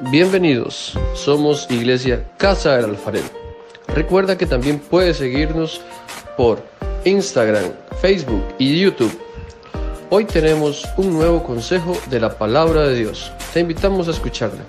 Bienvenidos, somos Iglesia Casa del Alfarero. Recuerda que también puedes seguirnos por Instagram, Facebook y YouTube. Hoy tenemos un nuevo consejo de la palabra de Dios. Te invitamos a escucharla.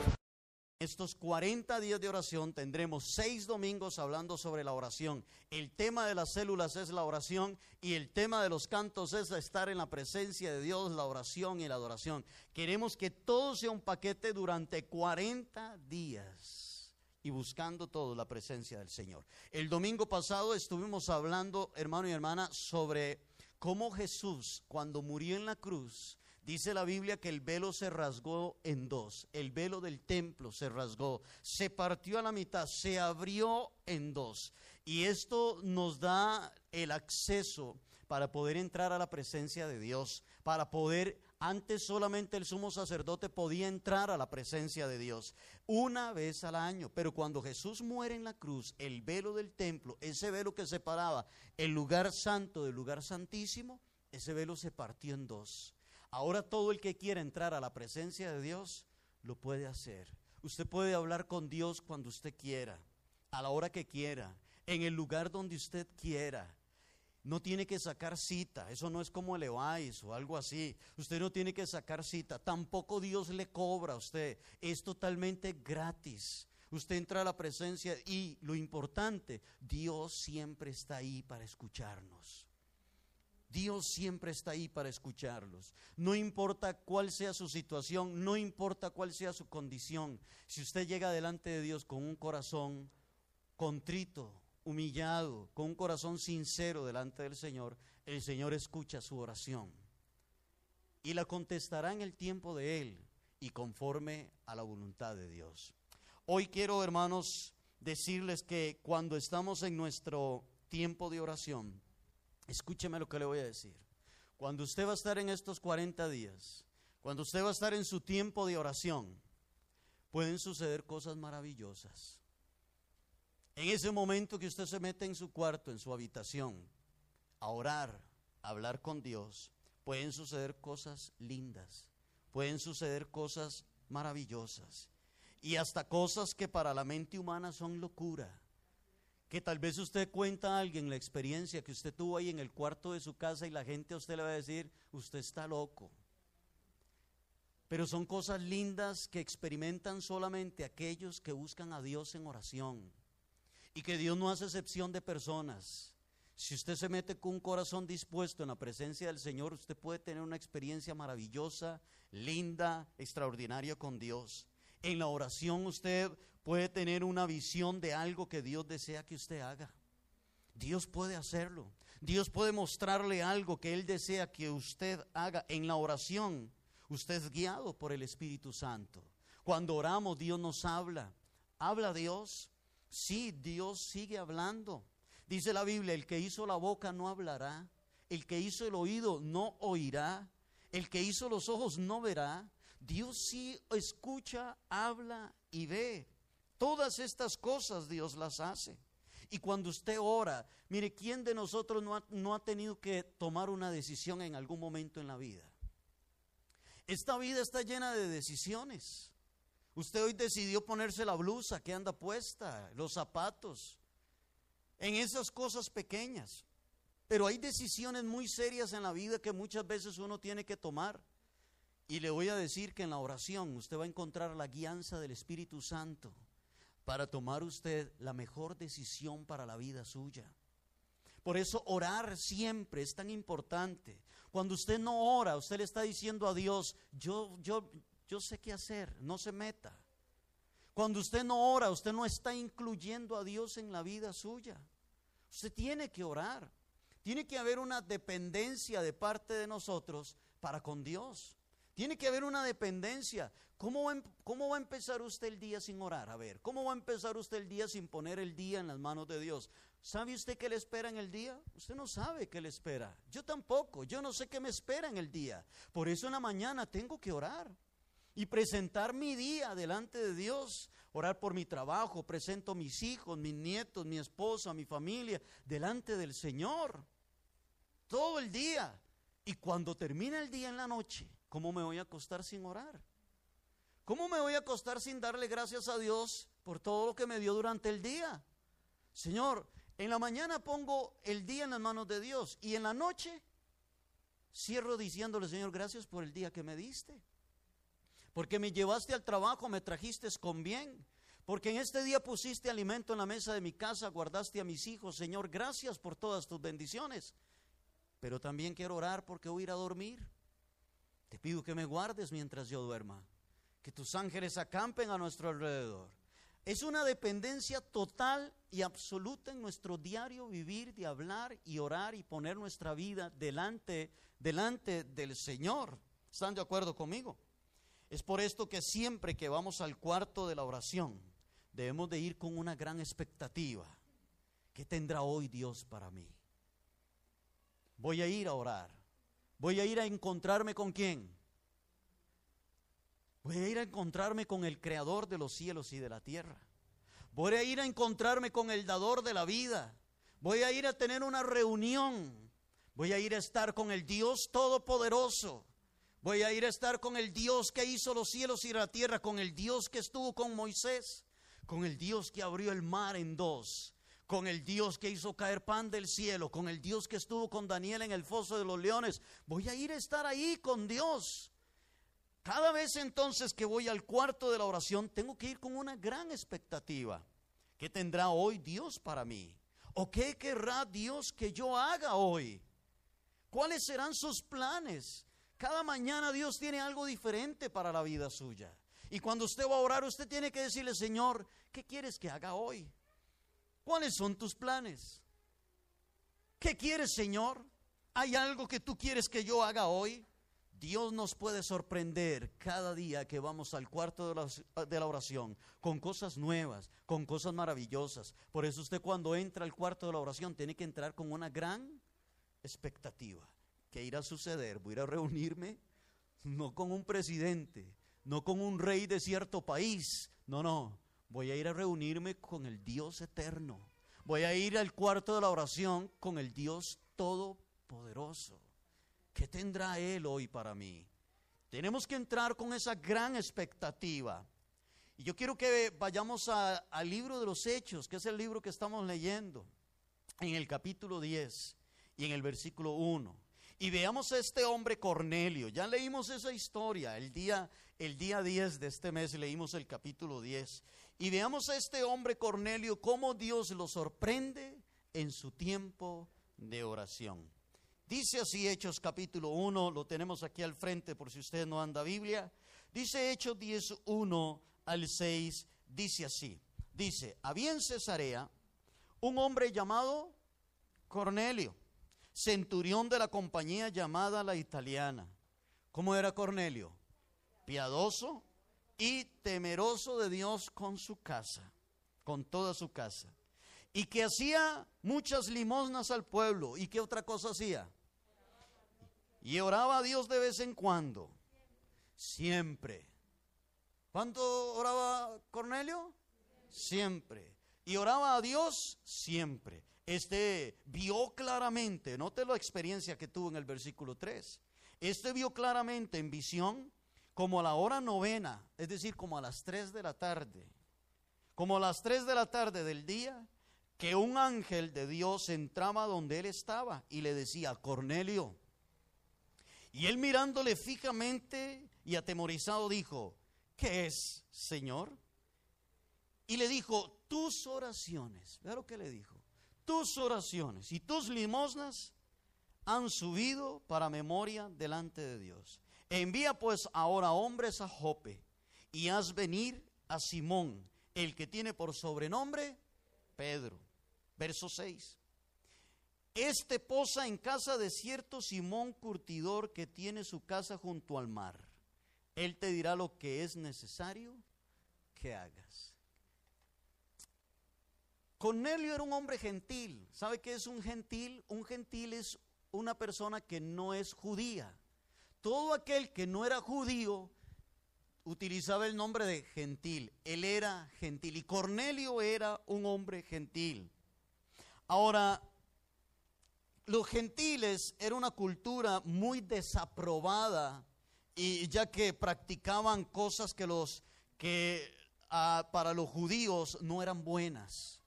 Estos 40 días de oración tendremos seis domingos hablando sobre la oración. El tema de las células es la oración y el tema de los cantos es estar en la presencia de Dios, la oración y la adoración. Queremos que todo sea un paquete durante 40 días y buscando todo la presencia del Señor. El domingo pasado estuvimos hablando, hermano y hermana, sobre cómo Jesús, cuando murió en la cruz, Dice la Biblia que el velo se rasgó en dos, el velo del templo se rasgó, se partió a la mitad, se abrió en dos. Y esto nos da el acceso para poder entrar a la presencia de Dios, para poder, antes solamente el sumo sacerdote podía entrar a la presencia de Dios una vez al año, pero cuando Jesús muere en la cruz, el velo del templo, ese velo que separaba el lugar santo del lugar santísimo, ese velo se partió en dos. Ahora todo el que quiera entrar a la presencia de Dios lo puede hacer. Usted puede hablar con Dios cuando usted quiera, a la hora que quiera, en el lugar donde usted quiera. No tiene que sacar cita, eso no es como el o algo así. Usted no tiene que sacar cita, tampoco Dios le cobra a usted, es totalmente gratis. Usted entra a la presencia y lo importante, Dios siempre está ahí para escucharnos. Dios siempre está ahí para escucharlos. No importa cuál sea su situación, no importa cuál sea su condición. Si usted llega delante de Dios con un corazón contrito, humillado, con un corazón sincero delante del Señor, el Señor escucha su oración y la contestará en el tiempo de Él y conforme a la voluntad de Dios. Hoy quiero, hermanos, decirles que cuando estamos en nuestro tiempo de oración, Escúcheme lo que le voy a decir. Cuando usted va a estar en estos 40 días, cuando usted va a estar en su tiempo de oración, pueden suceder cosas maravillosas. En ese momento que usted se mete en su cuarto, en su habitación, a orar, a hablar con Dios, pueden suceder cosas lindas, pueden suceder cosas maravillosas y hasta cosas que para la mente humana son locura que tal vez usted cuenta a alguien la experiencia que usted tuvo ahí en el cuarto de su casa y la gente a usted le va a decir, usted está loco. Pero son cosas lindas que experimentan solamente aquellos que buscan a Dios en oración. Y que Dios no hace excepción de personas. Si usted se mete con un corazón dispuesto en la presencia del Señor, usted puede tener una experiencia maravillosa, linda, extraordinaria con Dios. En la oración usted puede tener una visión de algo que Dios desea que usted haga. Dios puede hacerlo. Dios puede mostrarle algo que Él desea que usted haga en la oración. Usted es guiado por el Espíritu Santo. Cuando oramos, Dios nos habla. ¿Habla Dios? Sí, Dios sigue hablando. Dice la Biblia, el que hizo la boca no hablará, el que hizo el oído no oirá, el que hizo los ojos no verá. Dios sí escucha, habla y ve. Todas estas cosas Dios las hace. Y cuando usted ora, mire, ¿quién de nosotros no ha, no ha tenido que tomar una decisión en algún momento en la vida? Esta vida está llena de decisiones. Usted hoy decidió ponerse la blusa que anda puesta, los zapatos, en esas cosas pequeñas. Pero hay decisiones muy serias en la vida que muchas veces uno tiene que tomar. Y le voy a decir que en la oración usted va a encontrar la guianza del Espíritu Santo para tomar usted la mejor decisión para la vida suya. Por eso orar siempre es tan importante. Cuando usted no ora, usted le está diciendo a Dios, yo, yo, yo sé qué hacer, no se meta. Cuando usted no ora, usted no está incluyendo a Dios en la vida suya. Usted tiene que orar. Tiene que haber una dependencia de parte de nosotros para con Dios. Tiene que haber una dependencia. ¿Cómo va, em-, ¿Cómo va, a empezar usted el día sin orar? A ver, ¿cómo va a empezar usted el día sin poner el día en las manos de Dios? ¿Sabe usted qué le espera en el día? Usted no sabe qué le espera. Yo tampoco. Yo no sé qué me espera en el día. Por eso en la mañana tengo que orar y presentar mi día delante de Dios. Orar por mi trabajo, presento mis hijos, mis nietos, mi esposa, mi familia, delante del Señor. Todo el día. Y cuando termina el día en la noche, ¿Cómo me voy a acostar sin orar? ¿Cómo me voy a acostar sin darle gracias a Dios por todo lo que me dio durante el día? Señor, en la mañana pongo el día en las manos de Dios y en la noche cierro diciéndole, Señor, gracias por el día que me diste. Porque me llevaste al trabajo, me trajiste con bien. Porque en este día pusiste alimento en la mesa de mi casa, guardaste a mis hijos. Señor, gracias por todas tus bendiciones. Pero también quiero orar porque voy a ir a dormir. Te pido que me guardes mientras yo duerma. Que tus ángeles acampen a nuestro alrededor. Es una dependencia total y absoluta en nuestro diario vivir de hablar y orar y poner nuestra vida delante, delante del Señor. ¿Están de acuerdo conmigo? Es por esto que siempre que vamos al cuarto de la oración, debemos de ir con una gran expectativa. ¿Qué tendrá hoy Dios para mí? Voy a ir a orar. Voy a ir a encontrarme con quién? Voy a ir a encontrarme con el creador de los cielos y de la tierra. Voy a ir a encontrarme con el dador de la vida. Voy a ir a tener una reunión. Voy a ir a estar con el Dios todopoderoso. Voy a ir a estar con el Dios que hizo los cielos y la tierra, con el Dios que estuvo con Moisés, con el Dios que abrió el mar en dos, con el Dios que hizo caer pan del cielo, con el Dios que estuvo con Daniel en el foso de los leones. Voy a ir a estar ahí con Dios. Cada vez entonces que voy al cuarto de la oración, tengo que ir con una gran expectativa. ¿Qué tendrá hoy Dios para mí? ¿O qué querrá Dios que yo haga hoy? ¿Cuáles serán sus planes? Cada mañana Dios tiene algo diferente para la vida suya. Y cuando usted va a orar, usted tiene que decirle, Señor, ¿qué quieres que haga hoy? ¿Cuáles son tus planes? ¿Qué quieres, Señor? ¿Hay algo que tú quieres que yo haga hoy? Dios nos puede sorprender cada día que vamos al cuarto de la, oración con cosas nuevas, con cosas maravillosas. Por eso usted cuando entra al cuarto de la oración tiene que entrar con una gran expectativa. ¿Qué irá a suceder? ¿Voy a reunirme? No con un presidente, no con un rey de cierto país. No, no. Voy a ir a reunirme con el Dios eterno. Voy a ir al cuarto de la oración con el Dios todopoderoso. ¿Qué tendrá Él hoy para mí? Tenemos que entrar con esa gran expectativa. Y yo quiero que vayamos al libro de los Hechos, que es el libro que estamos leyendo, en el capítulo 10 y en el versículo 1. Y veamos a este hombre Cornelio. Ya leímos esa historia. El día, el día 10 de este mes leímos el capítulo 10. Y veamos a este hombre Cornelio, cómo Dios lo sorprende en su tiempo de oración. Dice así Hechos capítulo 1, lo tenemos aquí al frente por si usted no anda Biblia. Dice Hechos 10, 1 al 6, dice así. Dice, había en Cesarea un hombre llamado Cornelio, centurión de la compañía llamada la italiana. ¿Cómo era Cornelio? Piadoso y temeroso de Dios con su casa, con toda su casa. Y que hacía muchas limosnas al pueblo. ¿Y qué otra cosa hacía? Y oraba a Dios de vez en cuando. Siempre. ¿Cuánto oraba Cornelio? Siempre. Y oraba a Dios siempre. Este vio claramente, note la experiencia que tuvo en el versículo 3. Este vio claramente en visión como a la hora novena, es decir, como a las 3 de la tarde, como a las 3 de la tarde del día, que un ángel de Dios entraba donde él estaba y le decía, Cornelio, y él mirándole fijamente y atemorizado dijo, ¿qué es, Señor? Y le dijo, tus oraciones, vea lo que le dijo, tus oraciones y tus limosnas han subido para memoria delante de Dios. Envía pues ahora hombres a Jope y haz venir a Simón, el que tiene por sobrenombre Pedro. Verso 6. Este posa en casa de cierto Simón Curtidor que tiene su casa junto al mar. Él te dirá lo que es necesario que hagas. Cornelio era un hombre gentil. ¿Sabe qué es un gentil? Un gentil es una persona que no es judía. Todo aquel que no era judío utilizaba el nombre de gentil. Él era gentil y Cornelio era un hombre gentil. Ahora, los gentiles era una cultura muy desaprobada y ya que practicaban cosas que los que ah, para los judíos no eran buenas.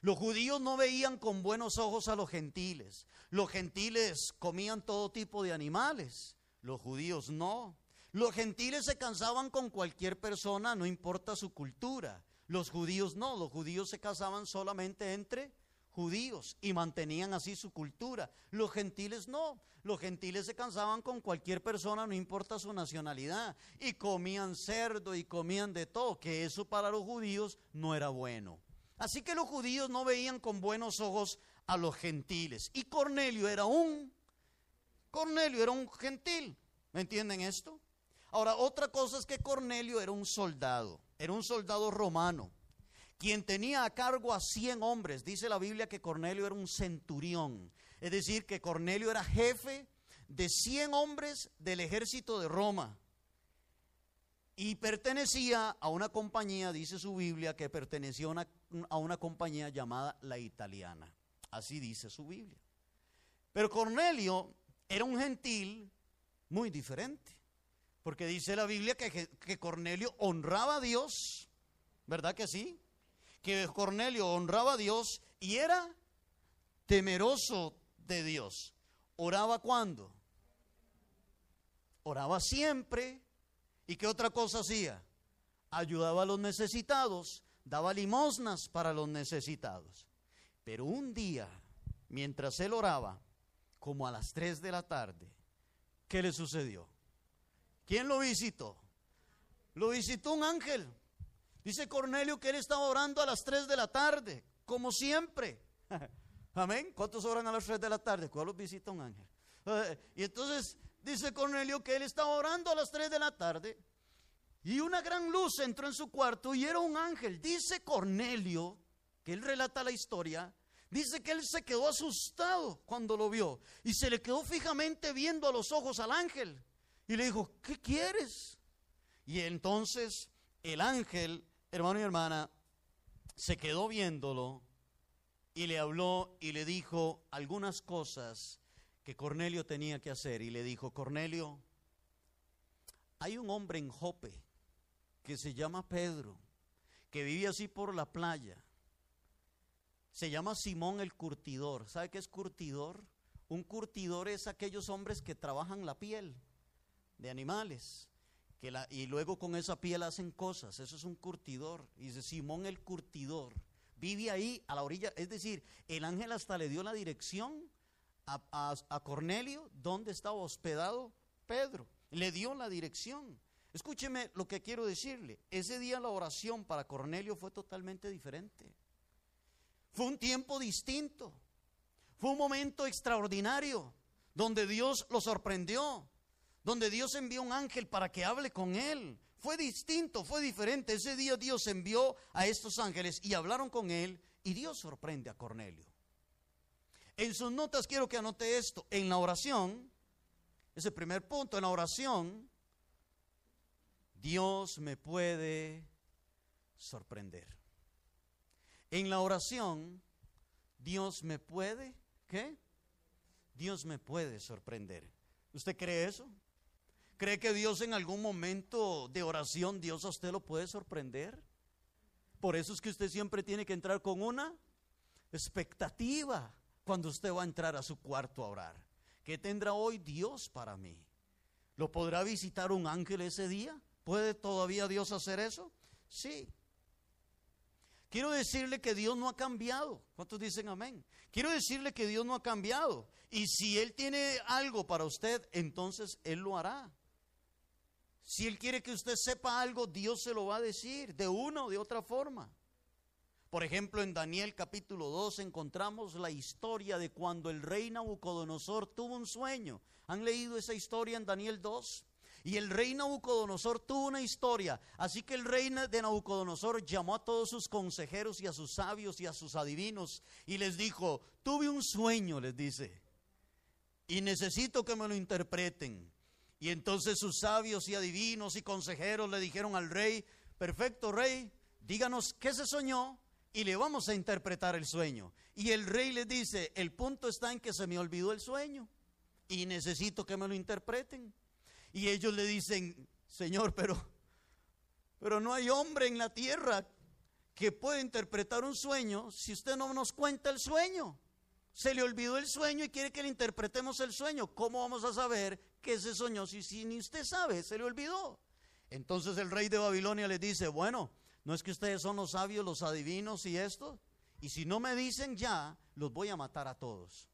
Los judíos no veían con buenos ojos a los gentiles. Los gentiles comían todo tipo de animales. Los judíos no. Los gentiles se cansaban con cualquier persona, no importa su cultura. Los judíos no. Los judíos se casaban solamente entre judíos y mantenían así su cultura. Los gentiles no. Los gentiles se cansaban con cualquier persona, no importa su nacionalidad, y comían cerdo y comían de todo, que eso para los judíos no era bueno. Así que los judíos no veían con buenos ojos a los gentiles. Y Cornelio era un Cornelio era un gentil. ¿Me entienden esto? Ahora, otra cosa es que Cornelio era un soldado, era un soldado romano quien tenía a cargo a 100 hombres. Dice la Biblia que Cornelio era un centurión, es decir, que Cornelio era jefe de 100 hombres del ejército de Roma. Y pertenecía a una compañía, dice su Biblia, que pertenecía a una, a una compañía llamada la italiana. Así dice su Biblia. Pero Cornelio era un gentil muy diferente. Porque dice la Biblia que, Cornelio honraba a Dios, ¿verdad que sí? que Cornelio honraba a Dios y era temeroso de Dios. ¿Oraba cuándo? Oraba siempre. ¿Y qué otra cosa hacía? Ayudaba a los necesitados, daba limosnas para los necesitados. Pero un día, mientras él oraba, como a las 3 de la tarde, ¿qué le sucedió? ¿Quién lo visitó? Lo visitó un ángel. Dice Cornelio que él estaba orando a las 3 de la tarde, como siempre. Amén. ¿Cuántos oran a las 3 de la tarde? ¿Cuál los visita un ángel? Y entonces dice Cornelio que él estaba orando a las 3 de la tarde y una gran luz entró en su cuarto y era un ángel. Dice Cornelio, que él relata la historia, dice que él se quedó asustado cuando lo vio y se le quedó fijamente viendo a los ojos al ángel y le dijo, ¿qué quieres? Y entonces el ángel hermano y hermana, se quedó viéndolo y le habló y le dijo algunas cosas que Cornelio tenía que hacer. Y le dijo, Cornelio, hay un hombre en Jope que se llama Pedro, que vive así por la playa. Se llama Simón el curtidor. ¿Sabe qué es curtidor? Un curtidor es aquellos hombres que trabajan la piel de animales y luego con esa piel hacen cosas. Eso es un curtidor. Y dice Simón el curtidor. Vive ahí a la orilla. Es decir, el ángel hasta le dio la dirección a, a Cornelio donde estaba hospedado Pedro. Le dio la dirección. Escúcheme lo que quiero decirle. Ese día la oración para Cornelio fue totalmente diferente. Fue un tiempo distinto. Fue un momento extraordinario donde Dios lo sorprendió donde Dios envió un ángel para que hable con él. Fue distinto, fue diferente. Ese día Dios envió a estos ángeles y hablaron con él y Dios sorprende a Cornelio. En sus notas quiero que anote esto. En la oración, ese primer punto, en la oración, Dios me puede sorprender. En la oración, Dios me puede, ¿qué? Dios me puede sorprender. ¿Usted cree eso? ¿Cree que Dios en algún momento de oración, Dios a usted lo puede sorprender? Por eso es que usted siempre tiene que entrar con una expectativa cuando usted va a entrar a su cuarto a orar. ¿Qué tendrá hoy Dios para mí? ¿Lo podrá visitar un ángel ese día? ¿Puede todavía Dios hacer eso? Sí. Quiero decirle que Dios no ha cambiado. ¿Cuántos dicen amén? Quiero decirle que Dios no ha cambiado. Y si Él tiene algo para usted, entonces Él lo hará. Si Él quiere que usted sepa algo, Dios se lo va a decir de una o de otra forma. Por ejemplo, en Daniel capítulo 2 encontramos la historia de cuando el rey Nabucodonosor tuvo un sueño. ¿Han leído esa historia en Daniel 2? Y el rey Nabucodonosor tuvo una historia. Así que el rey de Nabucodonosor llamó a todos sus consejeros y a sus sabios y a sus adivinos y les dijo, tuve un sueño, les dice, y necesito que me lo interpreten. Y entonces sus sabios y adivinos y consejeros le dijeron al rey, perfecto rey, díganos qué se soñó y le vamos a interpretar el sueño. Y el rey le dice, el punto está en que se me olvidó el sueño y necesito que me lo interpreten. Y ellos le dicen, Señor, pero, pero no hay hombre en la tierra que pueda interpretar un sueño si usted no nos cuenta el sueño. Se le olvidó el sueño y quiere que le interpretemos el sueño. ¿Cómo vamos a saber que se soñó si, si ni usted sabe, se le olvidó? Entonces el rey de Babilonia le dice, bueno, ¿no es que ustedes son los sabios, los adivinos y esto? Y si no me dicen ya, los voy a matar a todos.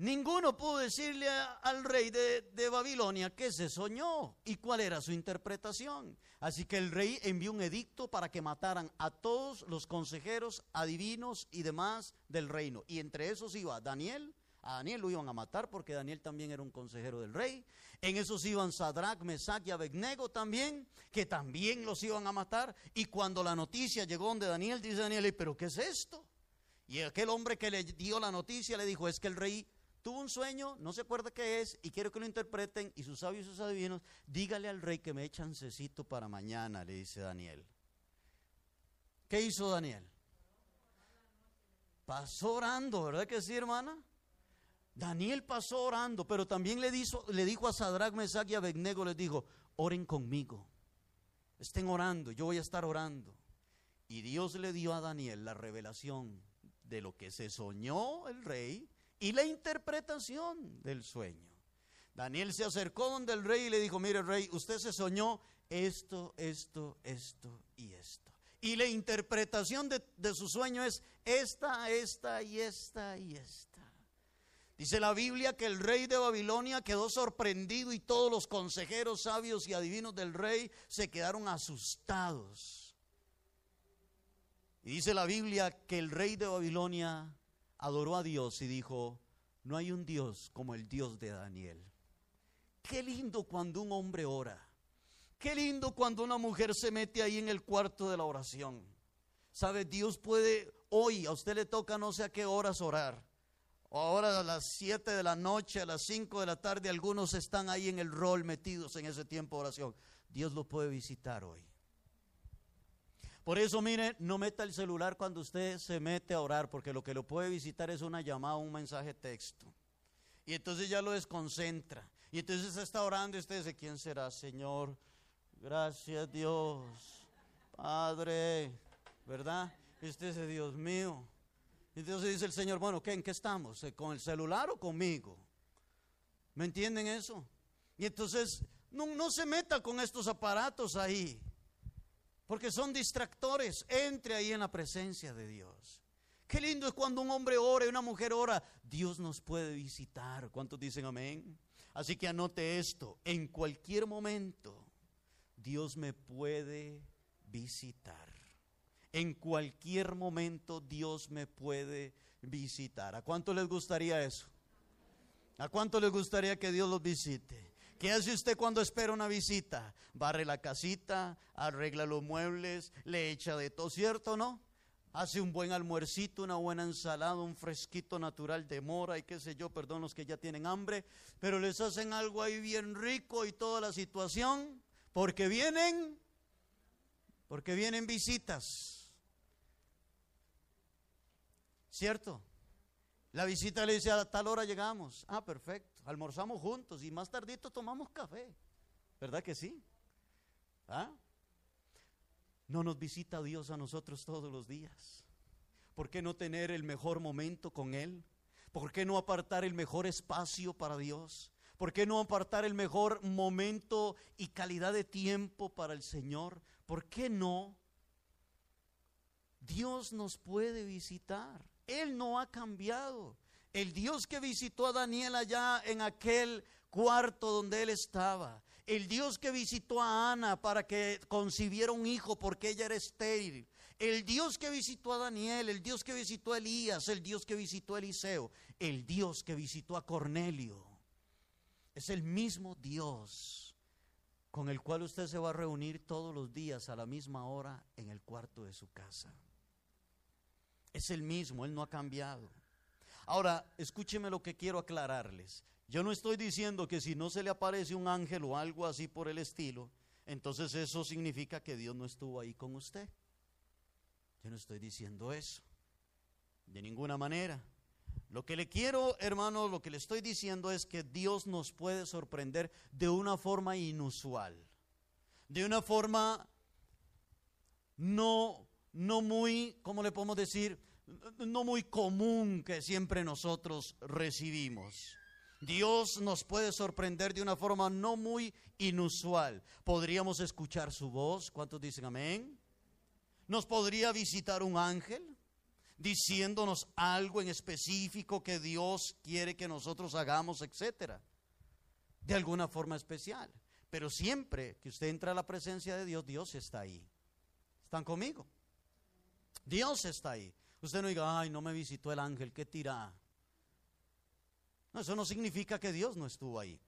Ninguno pudo decirle al rey de, Babilonia que se soñó y cuál era su interpretación. Así que el rey envió un edicto para que mataran a todos los consejeros, adivinos y demás del reino. Y entre esos iba Daniel. A Daniel lo iban a matar porque Daniel también era un consejero del rey. En esos iban Sadrach, Mesach y Abednego también, que también los iban a matar. Y cuando la noticia llegó donde Daniel, dice Daniel, ¿pero qué es esto? Y aquel hombre que le dio la noticia le dijo, es que el rey tuvo un sueño, no se acuerda qué es, y quiero que lo interpreten, y sus sabios y sus adivinos, dígale al rey que me eche chancecito para mañana, le dice Daniel. ¿Qué hizo Daniel? Pasó orando, ¿verdad que sí, hermana? Daniel pasó orando, pero también le, dijo, le dijo a Sadrach, Mesach y Abednego, les dijo, oren conmigo, estén orando, yo voy a estar orando. Y Dios le dio a Daniel la revelación de lo que se soñó el rey, y la interpretación del sueño. Daniel se acercó donde el rey y le dijo, mire rey, usted se soñó esto, esto, esto y esto. Y la interpretación de, de, su sueño es esta, esta y esta y esta. Dice la Biblia que el rey de Babilonia quedó sorprendido y todos los consejeros sabios y adivinos del rey se quedaron asustados. Y dice la Biblia que el rey de Babilonia adoró a Dios y dijo, no hay un Dios como el Dios de Daniel. Qué lindo cuando un hombre ora. Qué lindo cuando una mujer se mete ahí en el cuarto de la oración. ¿Sabe? Dios puede, hoy a usted le toca no sé a qué horas orar. Ahora a las 7 de la noche, a las 5 de la tarde, algunos están ahí en el rol metidos en ese tiempo de oración. Dios lo puede visitar hoy. Por eso, mire, no meta el celular cuando usted se mete a orar, porque lo que lo puede visitar es una llamada, un mensaje texto. Y entonces ya lo desconcentra. Y entonces está orando y usted dice, ¿quién será, Señor? Gracias, Dios. Padre, ¿verdad? Y usted dice, Dios mío. Entonces dice el Señor, bueno, ¿qué, ¿en qué estamos? ¿Con el celular o conmigo? ¿Me entienden eso? Y entonces, no, no se meta con estos aparatos ahí porque son distractores. Entre ahí en la presencia de Dios. Qué lindo es cuando un hombre ora y una mujer ora. Dios nos puede visitar. ¿Cuántos dicen amén? Así que anote esto. En cualquier momento, Dios me puede visitar. En cualquier momento, Dios me puede visitar. ¿A cuánto les gustaría eso? ¿A cuánto les gustaría que Dios los visite? ¿Qué hace usted cuando espera una visita? Barre la casita, arregla los muebles, le echa de todo, ¿cierto no? Hace un buen almuercito, una buena ensalada, un fresquito natural de mora y qué sé yo, perdón los que ya tienen hambre, pero les hacen algo ahí bien rico y toda la situación, porque vienen, porque vienen visitas. ¿Cierto? La visita le dice a tal hora llegamos. Ah, perfecto almorzamos juntos y más tardito tomamos café. ¿Verdad que sí? ¿Ah? No nos visita Dios a nosotros todos los días. ¿Por qué no tener el mejor momento con Él? ¿Por qué no apartar el mejor espacio para Dios? ¿Por qué no apartar el mejor momento y calidad de tiempo para el Señor? ¿Por qué no? Dios nos puede visitar. Él no ha cambiado. El Dios que visitó a Daniel allá en aquel cuarto donde él estaba. El Dios que visitó a Ana para que concibiera un hijo porque ella era estéril. El Dios que visitó a Daniel, el Dios que visitó a Elías, el Dios que visitó a Eliseo, el Dios que visitó a Cornelio. Es el mismo Dios con el cual usted se va a reunir todos los días a la misma hora en el cuarto de su casa. Es el mismo, Él no ha cambiado. Ahora, escúcheme lo que quiero aclararles. Yo no estoy diciendo que si no se le aparece un ángel o algo así por el estilo, entonces eso significa que Dios no estuvo ahí con usted. Yo no estoy diciendo eso. De ninguna manera. Lo que le quiero, hermano, lo que le estoy diciendo es que Dios nos puede sorprender de una forma inusual, de una forma no, no muy, ¿cómo le podemos decir? No muy común que siempre nosotros recibimos. Dios nos puede sorprender de una forma no muy inusual. Podríamos escuchar su voz. ¿Cuántos dicen amén? Nos podría visitar un ángel diciéndonos algo en específico que Dios quiere que nosotros hagamos, etcétera. De alguna forma especial. Pero siempre que usted entra a la presencia de Dios, Dios está ahí. ¿Están conmigo? Dios está ahí. Usted no diga, ay, no me visitó el ángel, qué tira. No, eso no significa que Dios no estuvo ahí.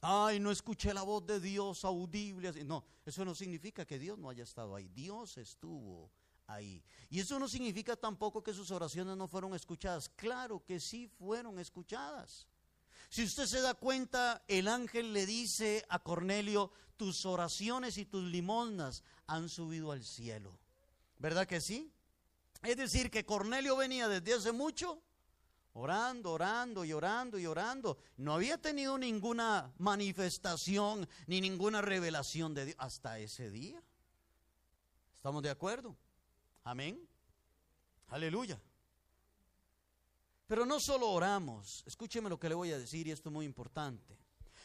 Ay, no escuché la voz de Dios audible. No, eso no significa que Dios no haya estado ahí. Dios estuvo ahí. Y eso no significa tampoco que sus oraciones no fueron escuchadas. Claro que sí fueron escuchadas. Si usted se da cuenta, el ángel le dice a Cornelio, tus oraciones y tus limosnas han subido al cielo. ¿Verdad que sí? Es decir, que Cornelio venía desde hace mucho orando, orando y orando y orando. No había tenido ninguna manifestación ni ninguna revelación de Dios hasta ese día. ¿Estamos de acuerdo? Amén. Aleluya. Pero no solo oramos, escúcheme lo que le voy a decir y esto es muy importante.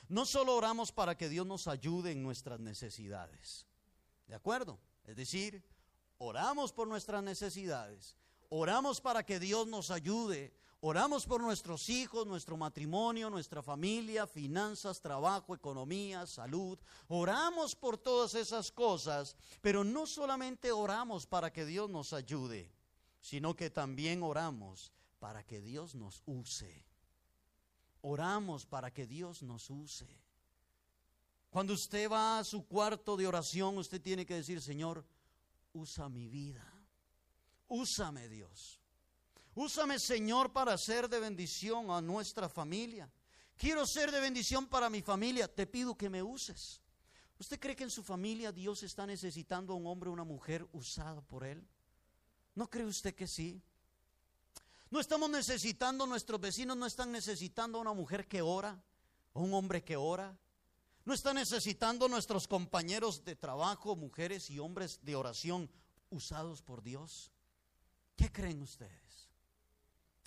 No solo oramos para que Dios nos ayude en nuestras necesidades. ¿De acuerdo? Es decir, oramos por nuestras necesidades, oramos para que Dios nos ayude, oramos por nuestros hijos, nuestro matrimonio, nuestra familia, finanzas, trabajo, economía, salud. Oramos por todas esas cosas, pero no solamente oramos para que Dios nos ayude, sino que también oramos para que Dios nos use. Oramos para que Dios nos use. Cuando usted va a su cuarto de oración, usted tiene que decir, Señor, usa mi vida. Úsame Dios. Úsame Señor para ser de bendición a nuestra familia. Quiero ser de bendición para mi familia. Te pido que me uses. ¿Usted cree que en su familia Dios está necesitando a un hombre o una mujer usada por Él? ¿No cree usted que sí? No estamos necesitando, nuestros vecinos no están necesitando a una mujer que ora, o un hombre que ora. No están necesitando nuestros compañeros de trabajo, mujeres y hombres de oración usados por Dios. ¿Qué creen ustedes?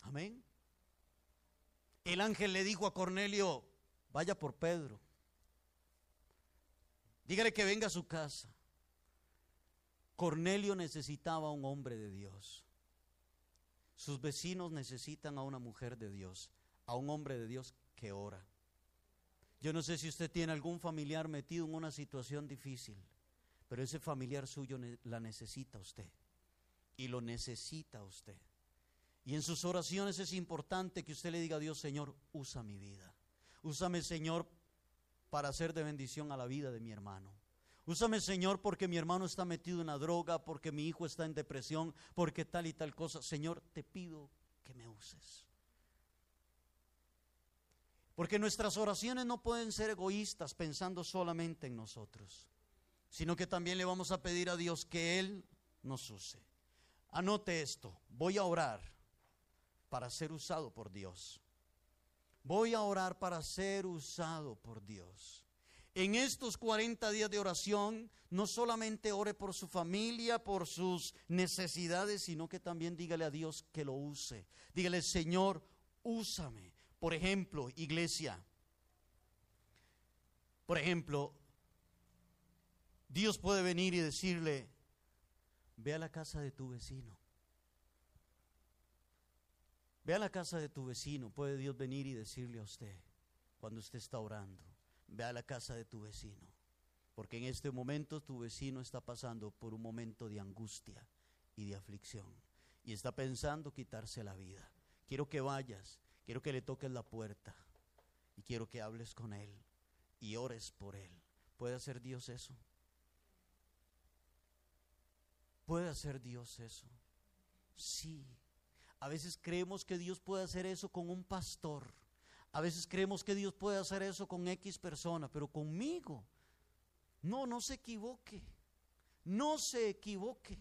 Amén. El ángel le dijo a Cornelio, vaya por Pedro. Dígale que venga a su casa. Cornelio necesitaba a un hombre de Dios. Sus vecinos necesitan a una mujer de Dios, a un hombre de Dios que ora. Yo no sé si usted tiene algún familiar metido en una situación difícil, pero ese familiar suyo la necesita usted y lo necesita usted. Y en sus oraciones es importante que usted le diga a Dios, Señor, usa mi vida. Úsame, Señor, para hacer de bendición a la vida de mi hermano. Úsame, Señor, porque mi hermano está metido en la droga, porque mi hijo está en depresión, porque tal y tal cosa. Señor, te pido que me uses. Porque nuestras oraciones no pueden ser egoístas pensando solamente en nosotros, sino que también le vamos a pedir a Dios que Él nos use. Anote esto, voy a orar para ser usado por Dios. Voy a orar para ser usado por Dios. En estos 40 días de oración, no solamente ore por su familia, por sus necesidades, sino que también dígale a Dios que lo use. Dígale, Señor, úsame. Por ejemplo, iglesia. Por ejemplo, Dios puede venir y decirle, Ve a la casa de tu vecino. Ve a la casa de tu vecino. Puede Dios venir y decirle a usted cuando usted está orando. Ve a la casa de tu vecino. Porque en este momento tu vecino está pasando por un momento de angustia y de aflicción. Y está pensando quitarse la vida. Quiero que vayas. Quiero que le toques la puerta. Y quiero que hables con él. Y ores por él. ¿Puede hacer Dios eso? ¿Puede hacer Dios eso? Sí. A veces creemos que Dios puede hacer eso con un pastor. A veces creemos que Dios puede hacer eso con X persona, pero conmigo. No, no se equivoque. No se equivoque.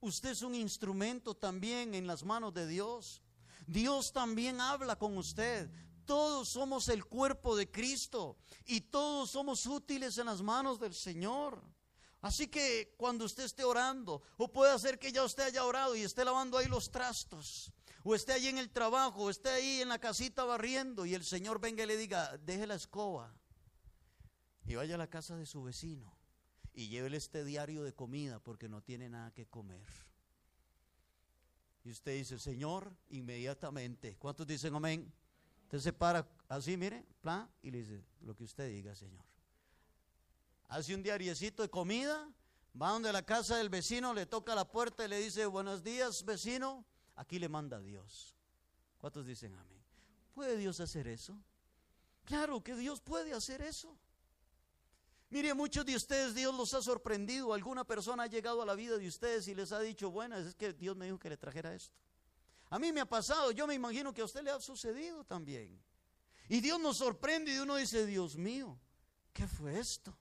Usted es un instrumento también en las manos de Dios. Dios también habla con usted. Todos somos el cuerpo de Cristo y todos somos útiles en las manos del Señor. Así que cuando usted esté orando, o puede ser que ya usted haya orado y esté lavando ahí los trastos, o esté ahí en el trabajo, o esté ahí en la casita barriendo y el Señor venga y le diga, deje la escoba y vaya a la casa de su vecino y llévele este diario de comida porque no tiene nada que comer. Y usted dice, Señor, inmediatamente. ¿Cuántos dicen amén? Usted se para así, mire, plan, y le dice, lo que usted diga, Señor hace un diariecito de comida, va donde la casa del vecino, le toca la puerta y le dice, buenos días vecino, aquí le manda Dios. ¿Cuántos dicen amén? ¿Puede Dios hacer eso? Claro que Dios puede hacer eso. Mire, muchos de ustedes Dios los ha sorprendido. Alguna persona ha llegado a la vida de ustedes y les ha dicho, bueno, es que Dios me dijo que le trajera esto. A mí me ha pasado, yo me imagino que a usted le ha sucedido también. Y Dios nos sorprende y uno dice, Dios mío, ¿qué fue esto?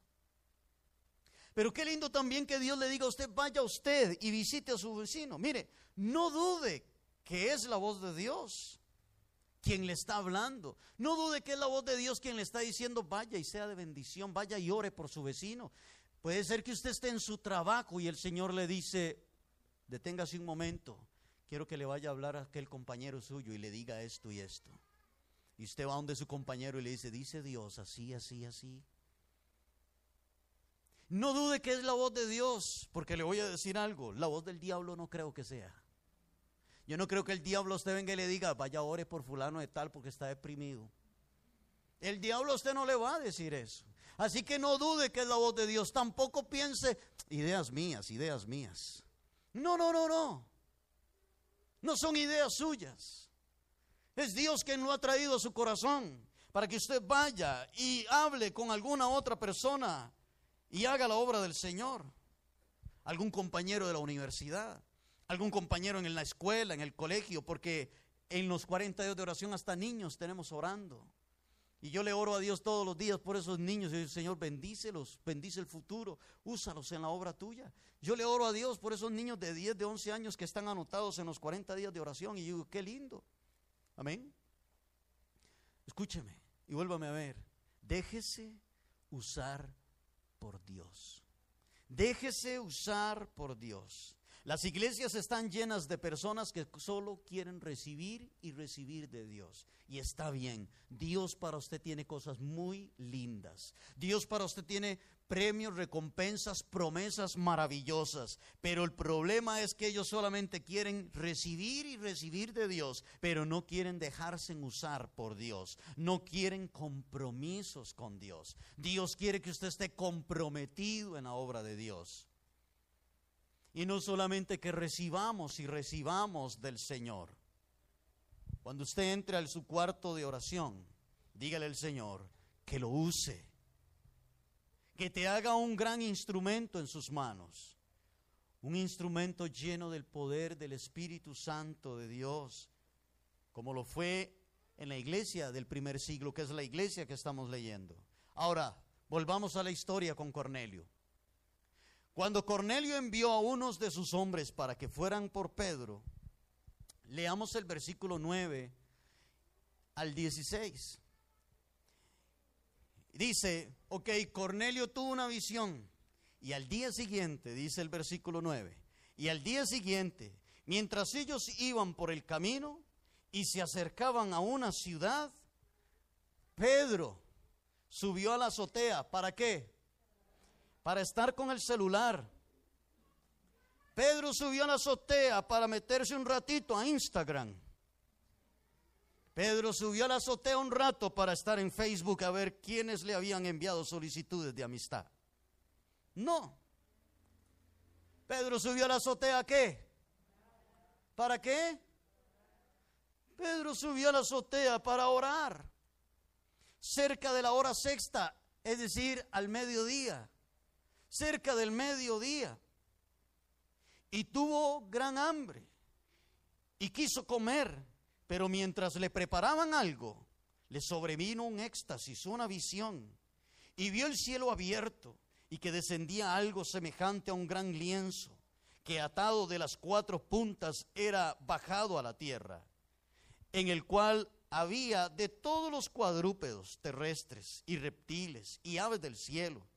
Pero qué lindo también que Dios le diga a usted, vaya usted y visite a su vecino. Mire, no dude que es la voz de Dios quien le está hablando. No dude que es la voz de Dios quien le está diciendo, vaya y sea de bendición, vaya y ore por su vecino. Puede ser que usted esté en su trabajo y el Señor le dice, deténgase un momento, quiero que le vaya a hablar a aquel compañero suyo y le diga esto y esto. Y usted va donde su compañero y le dice, dice Dios, así, así, así. No dude que es la voz de Dios, porque le voy a decir algo, la voz del diablo no creo que sea. Yo no creo que el diablo usted venga y le diga, vaya ore por fulano de tal porque está deprimido. El diablo a usted no le va a decir eso. Así que no dude que es la voz de Dios. Tampoco piense, ideas mías, ideas mías. No, no, no, no. No son ideas suyas. Es Dios quien lo ha traído a su corazón para que usted vaya y hable con alguna otra persona y haga la obra del Señor. Algún compañero de la universidad, algún compañero en la escuela, en el colegio, porque en los 40 días de oración hasta niños tenemos orando. Y yo le oro a Dios todos los días por esos niños. Y el Señor, bendícelos, bendice el futuro, úsalos en la obra tuya. Yo le oro a Dios por esos niños de 10, de 11 años que están anotados en los 40 días de oración. Y yo digo, qué lindo. Amén. Escúcheme y vuélvame a ver. Déjese usar por Dios. Déjese usar por Dios. Las iglesias están llenas de personas que solo quieren recibir y recibir de Dios. Y está bien, Dios para usted tiene cosas muy lindas. Dios para usted tiene premios, recompensas, promesas maravillosas. Pero el problema es que ellos solamente quieren recibir y recibir de Dios, pero no quieren dejarse usar por Dios. No quieren compromisos con Dios. Dios quiere que usted esté comprometido en la obra de Dios. Y no solamente que recibamos y recibamos del Señor. Cuando usted entre a su cuarto de oración, dígale al Señor que lo use que te haga un gran instrumento en sus manos, un instrumento lleno del poder del Espíritu Santo de Dios, como lo fue en la iglesia del primer siglo, que es la iglesia que estamos leyendo. Ahora, volvamos a la historia con Cornelio. Cuando Cornelio envió a unos de sus hombres para que fueran por Pedro, leamos el versículo 9 al 16. Dice, ok, Cornelio tuvo una visión y al día siguiente, dice el versículo 9, y al día siguiente, mientras ellos iban por el camino y se acercaban a una ciudad, Pedro subió a la azotea. ¿Para qué? Para estar con el celular. Pedro subió a la azotea para meterse un ratito a Instagram. Pedro subió a la azotea un rato para estar en Facebook a ver quiénes le habían enviado solicitudes de amistad. No. Pedro subió a la azotea ¿a qué? ¿Para qué? Pedro subió a la azotea para orar. Cerca de la hora sexta, es decir, al mediodía. Cerca del mediodía. Y tuvo gran hambre. Y quiso comer. Pero mientras le preparaban algo, le sobrevino un éxtasis, una visión, y vio el cielo abierto y que descendía algo semejante a un gran lienzo, que atado de las cuatro puntas era bajado a la tierra. en el cual había de todos los cuadrúpedos terrestres y reptiles y aves del cielo.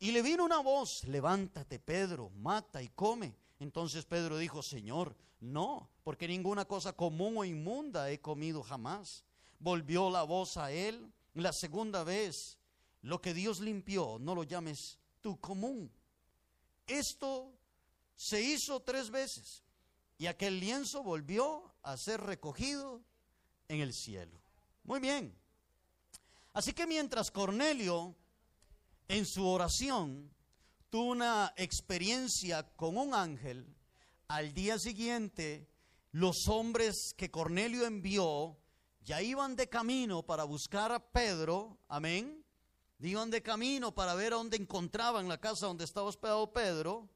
Y le vino una voz, levántate Pedro, mata y come. Entonces Pedro dijo, Señor, no, porque ninguna cosa común o inmunda he comido jamás. Volvió la voz a él la segunda vez, lo que Dios limpió, no lo llames tú común. Esto se hizo tres veces y aquel lienzo volvió a ser recogido en el cielo. Muy bien. Así que mientras Cornelio en su oración tuvo una experiencia con un ángel, al día siguiente los hombres que Cornelio envió ya iban de camino para buscar a Pedro, amén. Iban de camino para ver a dónde encontraban la casa donde estaba hospedado Pedro.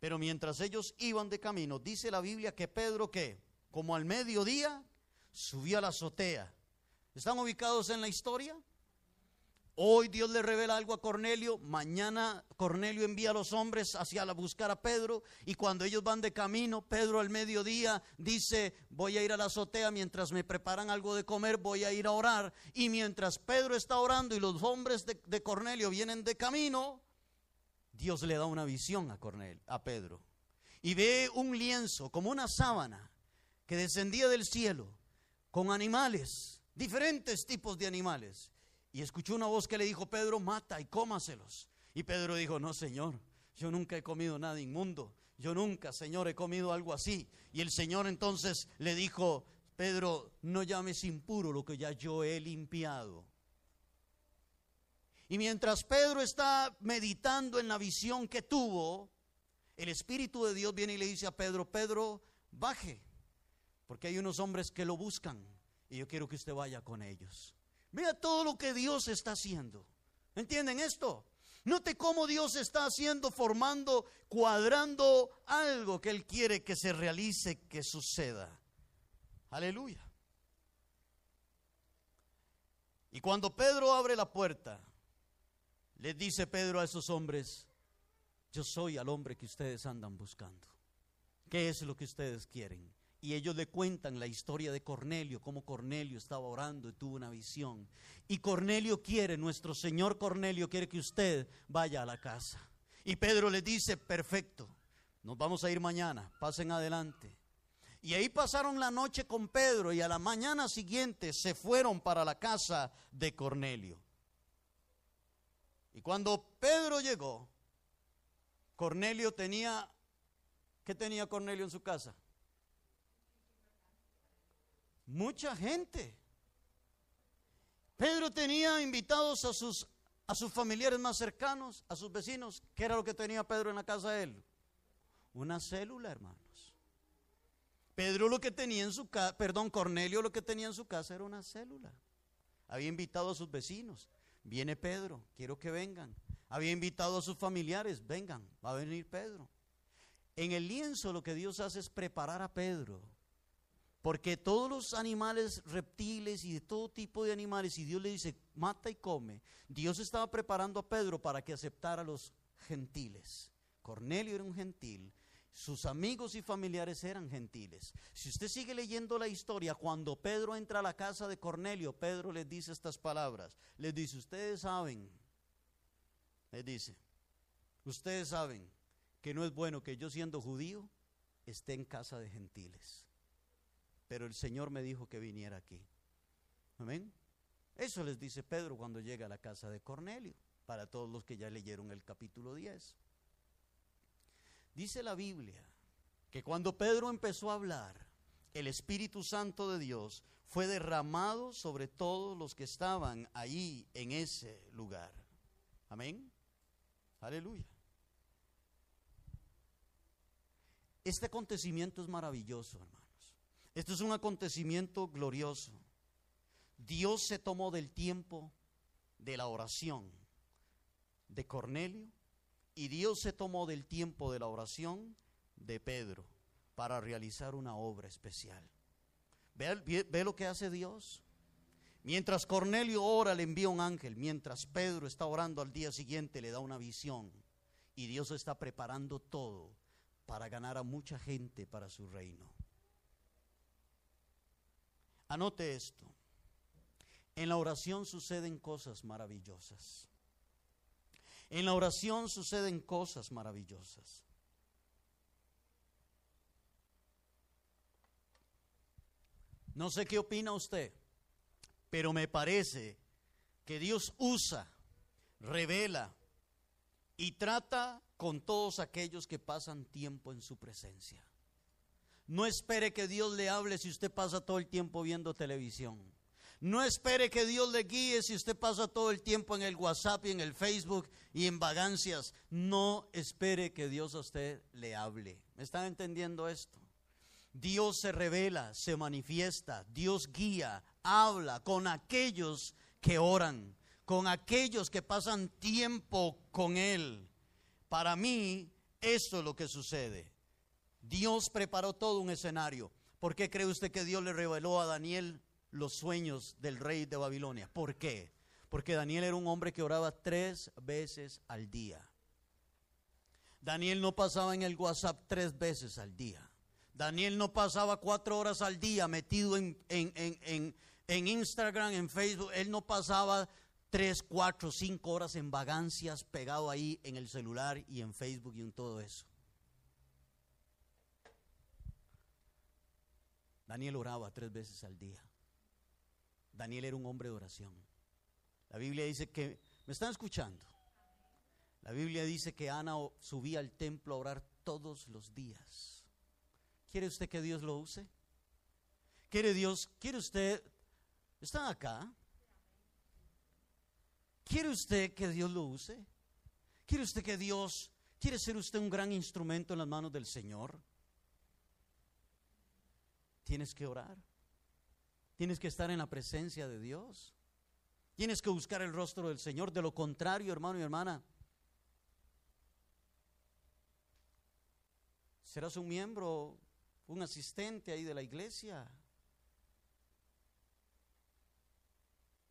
Pero mientras ellos iban de camino, dice la Biblia que Pedro que como al mediodía subió a la azotea. ¿Están ubicados en la historia? Hoy Dios le revela algo a Cornelio, mañana Cornelio envía a los hombres hacia la buscar a Pedro y cuando ellos van de camino, Pedro al mediodía dice, voy a ir a la azotea mientras me preparan algo de comer, voy a ir a orar y mientras Pedro está orando y los hombres de, de Cornelio vienen de camino, Dios le da una visión a Cornelio, a Pedro y ve un lienzo como una sábana que descendía del cielo con animales, diferentes tipos de animales y escuchó una voz que le dijo, Pedro, mata y cómaselos. Y Pedro dijo, no, Señor, yo nunca he comido nada inmundo. Yo nunca, Señor, he comido algo así. Y el Señor entonces le dijo, Pedro, no llames impuro lo que ya yo he limpiado. Y mientras Pedro está meditando en la visión que tuvo, el Espíritu de Dios viene y le dice a Pedro, Pedro, baje, porque hay unos hombres que lo buscan y yo quiero que usted vaya con ellos. Mira todo lo que Dios está haciendo. ¿Entienden esto? Note cómo Dios está haciendo, formando, cuadrando algo que Él quiere que se realice, que suceda. Aleluya. Y cuando Pedro abre la puerta, le dice Pedro a esos hombres, yo soy al hombre que ustedes andan buscando. ¿Qué es lo que ustedes quieren? Y ellos le cuentan la historia de Cornelio, cómo Cornelio estaba orando y tuvo una visión. Y Cornelio quiere, nuestro Señor Cornelio quiere que usted vaya a la casa. Y Pedro le dice, perfecto, nos vamos a ir mañana, pasen adelante. Y ahí pasaron la noche con Pedro y a la mañana siguiente se fueron para la casa de Cornelio. Y cuando Pedro llegó, Cornelio tenía, ¿qué tenía Cornelio en su casa? Mucha gente. Pedro tenía invitados a sus, a sus familiares más cercanos, a sus vecinos. ¿Qué era lo que tenía Pedro en la casa de él? Una célula, hermanos. Pedro lo que tenía en su casa, perdón, Cornelio lo que tenía en su casa era una célula. Había invitado a sus vecinos. Viene Pedro, quiero que vengan. Había invitado a sus familiares, vengan, va a venir Pedro. En el lienzo lo que Dios hace es preparar a Pedro porque todos los animales, reptiles y de todo tipo de animales, y Dios le dice, mata y come, Dios estaba preparando a Pedro para que aceptara a los gentiles. Cornelio era un gentil, sus amigos y familiares eran gentiles. Si usted sigue leyendo la historia, cuando Pedro entra a la casa de Cornelio, Pedro les dice estas palabras. Les dice, ustedes saben, les dice, ustedes saben que no es bueno que yo siendo judío esté en casa de gentiles pero el Señor me dijo que viniera aquí. Amén. Eso les dice Pedro cuando llega a la casa de Cornelio, para todos los que ya leyeron el capítulo 10. Dice la Biblia que cuando Pedro empezó a hablar, el Espíritu Santo de Dios fue derramado sobre todos los que estaban ahí en ese lugar. Amén. Aleluya. Este acontecimiento es maravilloso, hermano. Esto es un acontecimiento glorioso. Dios se tomó del tiempo de la oración de Cornelio y Dios se tomó del tiempo de la oración de Pedro para realizar una obra especial. ¿Ve, lo que hace Dios? Mientras Cornelio ora, le envía un ángel. Mientras Pedro está orando al día siguiente, le da una visión. Y Dios está preparando todo para ganar a mucha gente para su reino. Anote esto. En la oración suceden cosas maravillosas. En la oración suceden cosas maravillosas. No sé qué opina usted, pero me parece que Dios usa, revela y trata con todos aquellos que pasan tiempo en su presencia. No espere que Dios le hable si usted pasa todo el tiempo viendo televisión. No espere que Dios le guíe si usted pasa todo el tiempo en el WhatsApp y en el Facebook y en vagancias. No espere que Dios a usted le hable. ¿Me están entendiendo esto? Dios se revela, se manifiesta, Dios guía, habla con aquellos que oran, con aquellos que pasan tiempo con Él. Para mí, eso es lo que sucede. Dios preparó todo un escenario. ¿Por qué cree usted que Dios le reveló a Daniel los sueños del rey de Babilonia? ¿Por qué? Porque Daniel era un hombre que oraba tres veces al día. Daniel no pasaba en el WhatsApp tres veces al día. Daniel no pasaba cuatro horas al día metido en, en, Instagram, en Facebook. Él no pasaba tres, cuatro, cinco horas en vagancias pegado ahí en el celular y en Facebook y en todo eso. Daniel oraba tres veces al día. Daniel era un hombre de oración. La Biblia dice que, ¿me están escuchando? La Biblia dice que Ana subía al templo a orar todos los días. ¿Quiere usted que Dios lo use? ¿Quiere Dios, quiere usted, están acá? ¿Quiere usted que Dios lo use? ¿Quiere usted que Dios, quiere ser usted un gran instrumento en las manos del Señor? Tienes que orar. Tienes que estar en la presencia de Dios. Tienes que buscar el rostro del Señor. De lo contrario, hermano y hermana, serás un miembro un asistente ahí de la iglesia.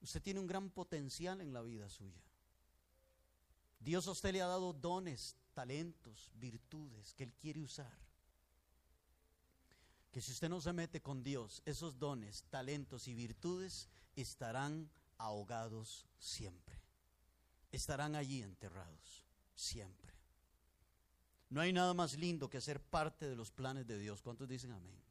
Usted tiene un gran potencial en la vida suya. Dios a usted le ha dado dones, talentos, virtudes que Él quiere usar. Que si usted no se mete con Dios, esos dones, talentos y virtudes estarán ahogados siempre. Estarán allí enterrados siempre. No hay nada más lindo que ser parte de los planes de Dios. ¿Cuántos dicen amén?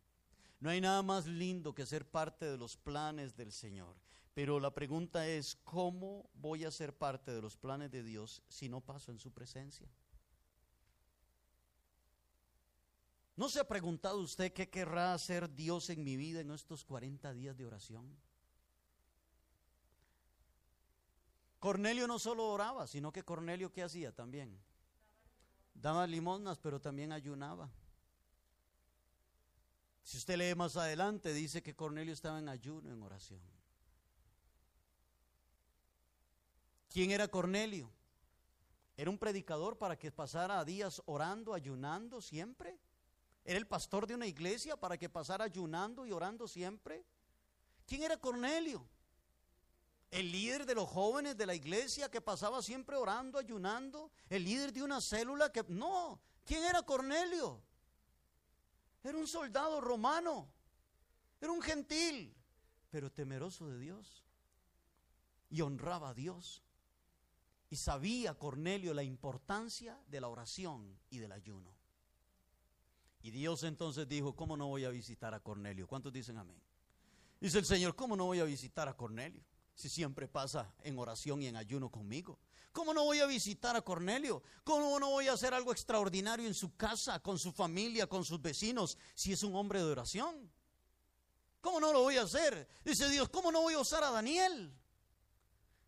No hay nada más lindo que ser parte de los planes del Señor. Pero la pregunta es, ¿cómo voy a ser parte de los planes de Dios si no paso en su presencia? ¿No se ha preguntado usted qué querrá hacer Dios en mi vida en estos 40 días de oración? Cornelio no solo oraba, sino que Cornelio ¿qué hacía también? daba limosnas, pero también ayunaba. Si usted lee más adelante, dice que Cornelio estaba en ayuno, en oración. ¿Quién era Cornelio? ¿Era un predicador para que pasara días orando, ayunando siempre? ¿Era el pastor de una iglesia para que pasara ayunando y orando siempre? ¿Quién era Cornelio? el líder de los jóvenes de la iglesia que pasaba siempre orando, ayunando, el líder de una célula que... No, ¿quién era Cornelio? Era un soldado romano, era un gentil, pero temeroso de Dios y honraba a Dios. Y sabía Cornelio la importancia de la oración y del ayuno. Y Dios entonces dijo, ¿cómo no voy a visitar a Cornelio? ¿Cuántos dicen amén? Dice el Señor, ¿cómo no voy a visitar a Cornelio? si siempre pasa en oración y en ayuno conmigo? ¿Cómo no voy a visitar a Cornelio? ¿Cómo no voy a hacer algo extraordinario en su casa, con su familia, con sus vecinos, si es un hombre de oración? ¿Cómo no lo voy a hacer? Dice Dios, ¿cómo no voy a usar a Daniel?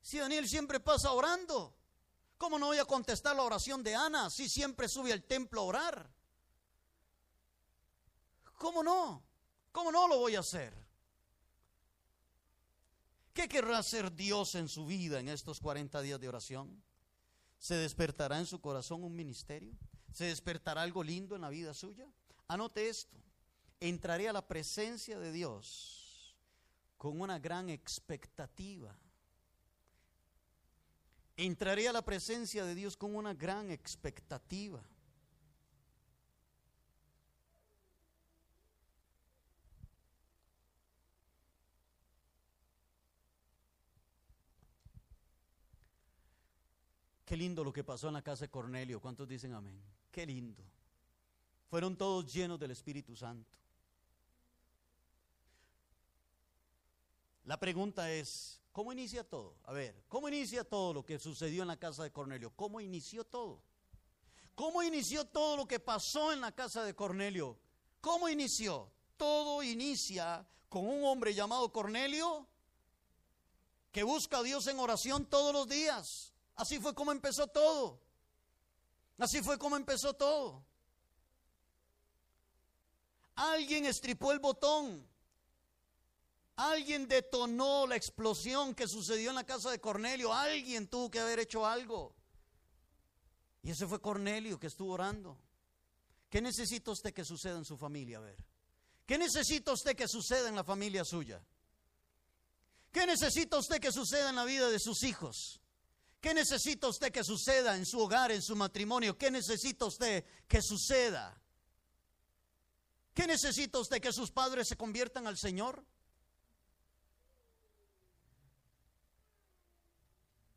Si Daniel siempre pasa orando. ¿Cómo no voy a contestar la oración de Ana si siempre sube al templo a orar? ¿Cómo no? ¿Cómo no lo voy a hacer? ¿Qué querrá hacer Dios en su vida en estos 40 días de oración? ¿Se despertará en su corazón un ministerio? ¿Se despertará algo lindo en la vida suya? Anote esto. Entraré a la presencia de Dios con una gran expectativa. Entraré a la presencia de Dios con una gran expectativa. Qué lindo lo que pasó en la casa de Cornelio. ¿Cuántos dicen amén? Qué lindo. Fueron todos llenos del Espíritu Santo. La pregunta es, ¿cómo inicia todo? A ver, ¿cómo inicia todo lo que sucedió en la casa de Cornelio? ¿Cómo inició todo? ¿Cómo inició todo lo que pasó en la casa de Cornelio? ¿Cómo inició? Todo inicia con un hombre llamado Cornelio que busca a Dios en oración todos los días. Así fue como empezó todo. Así fue como empezó todo. Alguien estripó el botón. Alguien detonó la explosión que sucedió en la casa de Cornelio. Alguien tuvo que haber hecho algo. Y ese fue Cornelio que estuvo orando. ¿Qué necesita usted que suceda en su familia? A ver. ¿Qué necesita usted que suceda en la familia suya? ¿Qué necesita usted que suceda en la vida de sus hijos? ¿Qué necesita usted que suceda en su hogar, en su matrimonio? ¿Qué necesita usted que suceda? ¿Qué necesita usted que sus padres se conviertan al Señor?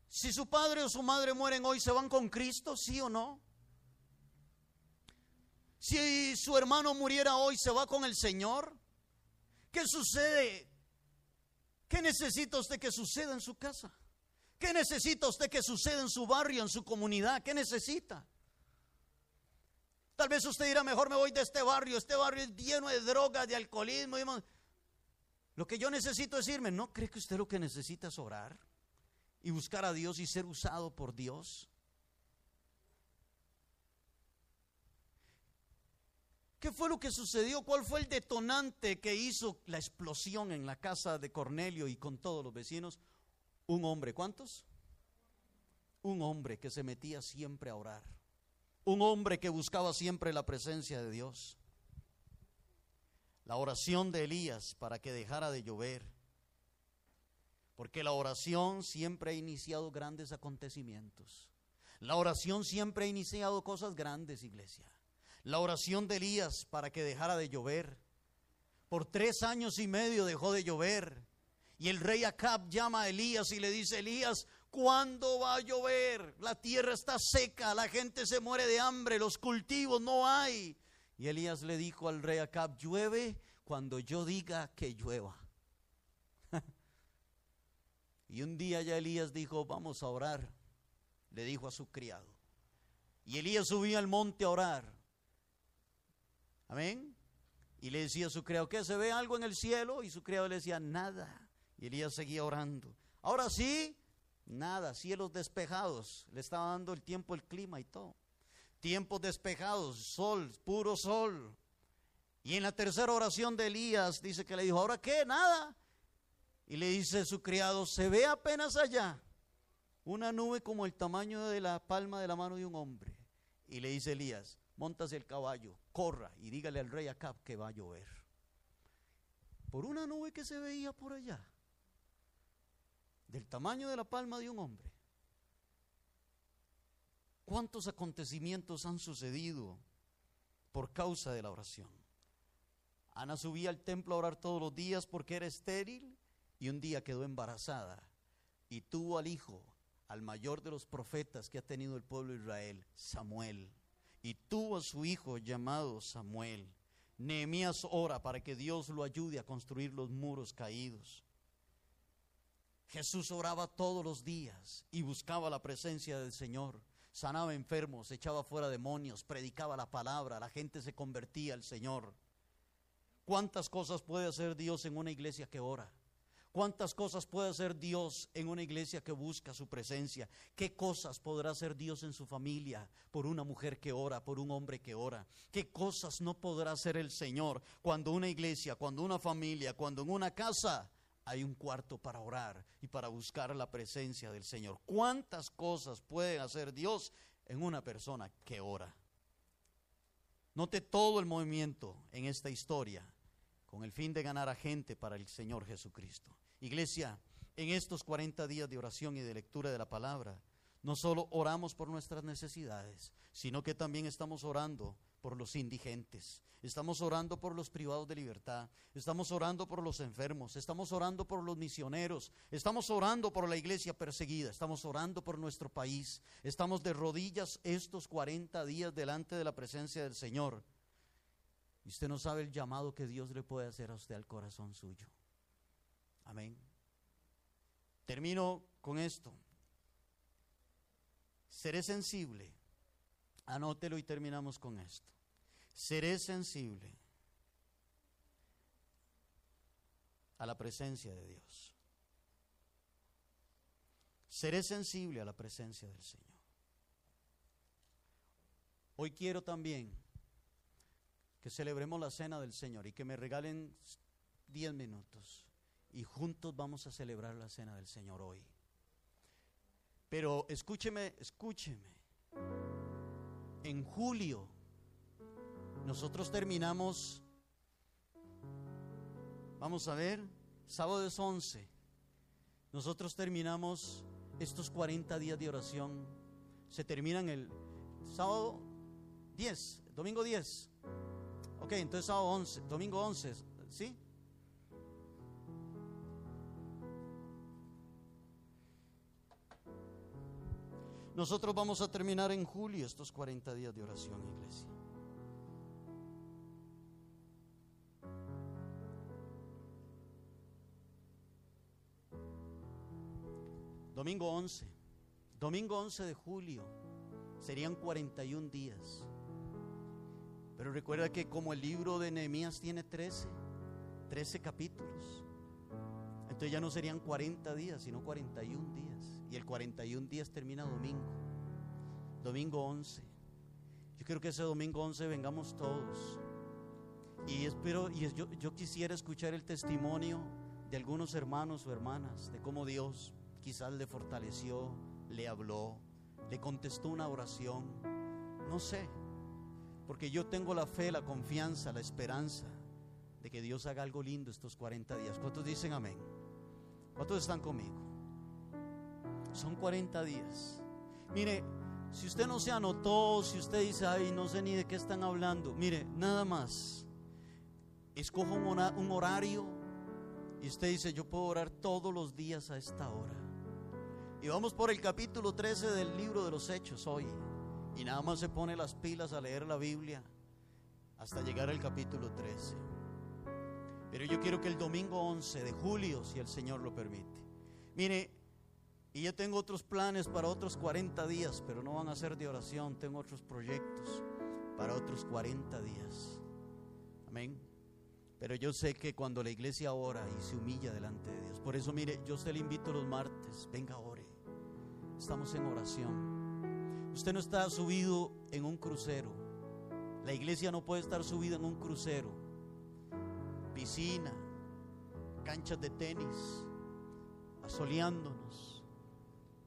Si su padre o su madre mueren hoy, ¿se van con Cristo? ¿Sí o no? Si su hermano muriera hoy, ¿se va con el Señor? ¿Qué sucede? ¿Qué necesita usted que suceda en su casa? ¿Qué necesita usted que suceda en su barrio, en su comunidad? ¿Qué necesita? Tal vez usted dirá, mejor me voy de este barrio, este barrio es lleno de drogas, de alcoholismo. Lo que yo necesito es irme. ¿No cree que usted lo que necesita es orar y buscar a Dios y ser usado por Dios? ¿Qué fue lo que sucedió? ¿Cuál fue el detonante que hizo la explosión en la casa de Cornelio y con todos los vecinos? Un hombre, ¿cuántos? Un hombre que se metía siempre a orar. Un hombre que buscaba siempre la presencia de Dios. La oración de Elías para que dejara de llover. Porque la oración siempre ha iniciado grandes acontecimientos. La oración siempre ha iniciado cosas grandes, iglesia. La oración de Elías para que dejara de llover. Por tres años y medio dejó de llover. Y el rey Acab llama a Elías y le dice, Elías, ¿cuándo va a llover? La tierra está seca, la gente se muere de hambre, los cultivos no hay. Y Elías le dijo al rey Acab, llueve cuando yo diga que llueva. y un día ya Elías dijo, vamos a orar, le dijo a su criado. Y Elías subió al monte a orar. Amén. Y le decía a su criado, ¿qué se ve algo en el cielo? Y su criado le decía, nada. Y Elías seguía orando. Ahora sí, nada, cielos despejados. Le estaba dando el tiempo, el clima y todo. Tiempos despejados, sol, puro sol. Y en la tercera oración de Elías dice que le dijo, ¿ahora qué? Nada. Y le dice su criado, se ve apenas allá una nube como el tamaño de la palma de la mano de un hombre. Y le dice Elías, montase el caballo, corra y dígale al rey Acab que va a llover. Por una nube que se veía por allá del tamaño de la palma de un hombre. ¿Cuántos acontecimientos han sucedido por causa de la oración? Ana subía al templo a orar todos los días porque era estéril y un día quedó embarazada y tuvo al hijo, al mayor de los profetas que ha tenido el pueblo de Israel, Samuel. Y tuvo a su hijo llamado Samuel. Nehemías ora para que Dios lo ayude a construir los muros caídos. Jesús oraba todos los días y buscaba la presencia del Señor. Sanaba enfermos, echaba fuera demonios, predicaba la palabra, la gente se convertía al Señor. ¿Cuántas cosas puede hacer Dios en una iglesia que ora? ¿Cuántas cosas puede hacer Dios en una iglesia que busca su presencia? ¿Qué cosas podrá hacer Dios en su familia por una mujer que ora, por un hombre que ora? ¿Qué cosas no podrá hacer el Señor cuando una iglesia, cuando una familia, cuando en una casa hay un cuarto para orar y para buscar la presencia del Señor. ¿Cuántas cosas puede hacer Dios en una persona que ora? Note todo el movimiento en esta historia con el fin de ganar a gente para el Señor Jesucristo. Iglesia, en estos 40 días de oración y de lectura de la palabra, No solo oramos por nuestras necesidades, sino que también estamos orando por los indigentes, estamos orando por los privados de libertad, estamos orando por los enfermos, estamos orando por los misioneros, estamos orando por la iglesia perseguida, estamos orando por nuestro país, estamos de rodillas estos 40 días delante de la presencia del Señor. Y usted no sabe el llamado que Dios le puede hacer a usted al corazón suyo. Amén. Termino con esto. Seré sensible. Anótelo y terminamos con esto. Seré sensible a la presencia de Dios. Seré sensible a la presencia del Señor. Hoy quiero también que celebremos la cena del Señor y que me regalen 10 minutos y juntos vamos a celebrar la cena del Señor hoy. Pero escúcheme, escúcheme. En julio nosotros terminamos, vamos a ver, sábado es 11. Nosotros terminamos estos 40 días de oración. Se terminan el sábado 10, domingo 10. Ok, entonces sábado 11, domingo 11, ¿sí? Nosotros vamos a terminar en julio estos 40 días de oración, iglesia. Domingo 11, domingo 11 de julio, serían 41 días. Pero recuerda que como el libro de Nehemías tiene 13, 13 capítulos, entonces ya no serían 40 días, sino 41 días. Y el 41 días termina domingo, domingo 11. Yo quiero que ese domingo 11 vengamos todos. Y espero, y yo, yo quisiera escuchar el testimonio de algunos hermanos o hermanas de cómo Dios quizás le fortaleció, le habló, le contestó una oración. No sé, porque yo tengo la fe, la confianza, la esperanza de que Dios haga algo lindo estos 40 días. ¿Cuántos dicen amén? ¿Cuántos están conmigo? Son 40 días. Mire, si usted no se anotó, si usted dice, ay, no sé ni de qué están hablando, mire, nada más. Escoja un horario y usted dice, yo puedo orar todos los días a esta hora. Y vamos por el capítulo 13 del libro de los Hechos hoy y nada más se pone las pilas a leer la Biblia hasta llegar al capítulo 13. Pero yo quiero que el domingo 11 de julio, si el Señor lo permite, mire, y yo tengo otros planes para otros 40 días, pero no van a ser de oración, tengo otros proyectos para otros 40 días. Amén. Pero yo sé que cuando la iglesia ora y se humilla delante de Dios, por eso mire, yo se le invito los martes, venga, ore. Estamos en oración. Usted no está subido en un crucero. La iglesia no puede estar subida en un crucero. Piscina, canchas de tenis, asoleándonos,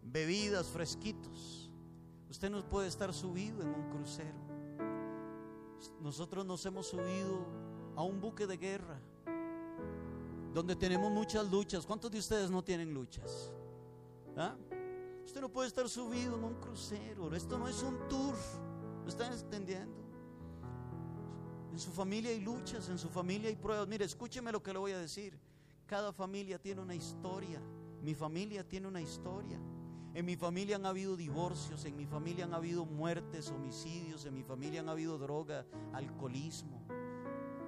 bebidas, fresquitos. Usted no puede estar subido en un crucero. Nosotros nos hemos subido a un buque de guerra donde tenemos muchas luchas. ¿Cuántos de ustedes no tienen luchas? ¿Ah? Usted no puede estar subido en un crucero. Esto no es un tour. ¿Me están entendiendo? En su familia hay luchas, en su familia hay pruebas. Mire, escúcheme lo que le voy a decir. Cada familia tiene una historia. Mi familia tiene una historia. En mi familia han habido divorcios, en mi familia han habido muertes, homicidios, en mi familia han habido droga, alcoholismo.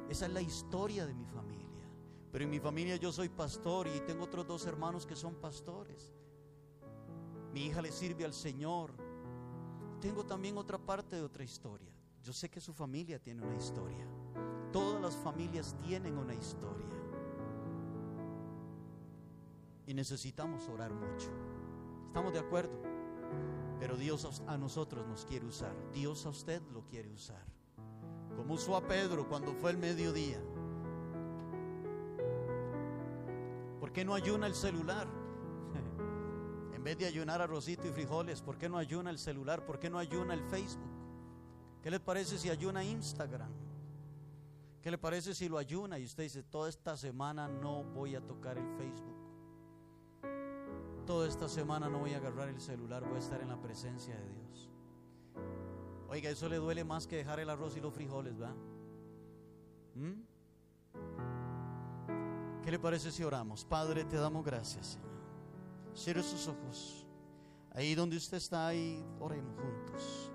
Esa es la historia de mi familia. Pero en mi familia yo soy pastor y tengo otros dos hermanos que son pastores. Mi hija le sirve al Señor. Tengo también otra parte de otra historia. Yo sé que su familia tiene una historia. Todas las familias tienen una historia. Y necesitamos orar mucho. ¿Estamos de acuerdo? Pero Dios a nosotros nos quiere usar. Dios a usted lo quiere usar. Como usó a Pedro cuando fue el mediodía. ¿Por qué no ayuna el celular? En vez de ayunar arrocito y frijoles, ¿por qué no ayuna el celular? ¿Por qué no ayuna el Facebook? ¿Qué les parece si ayuna Instagram? ¿Qué le parece si lo ayuna y usted dice, toda esta semana no voy a tocar el Facebook? Toda esta semana no voy a agarrar el celular, voy a estar en la presencia de Dios. Oiga, eso le duele más que dejar el arroz y los frijoles, ¿va? ¿Mm? ¿Qué le parece si oramos? Padre, te damos gracias, Señor. Cierre sus ojos. Ahí donde usted está, ahí oremos juntos.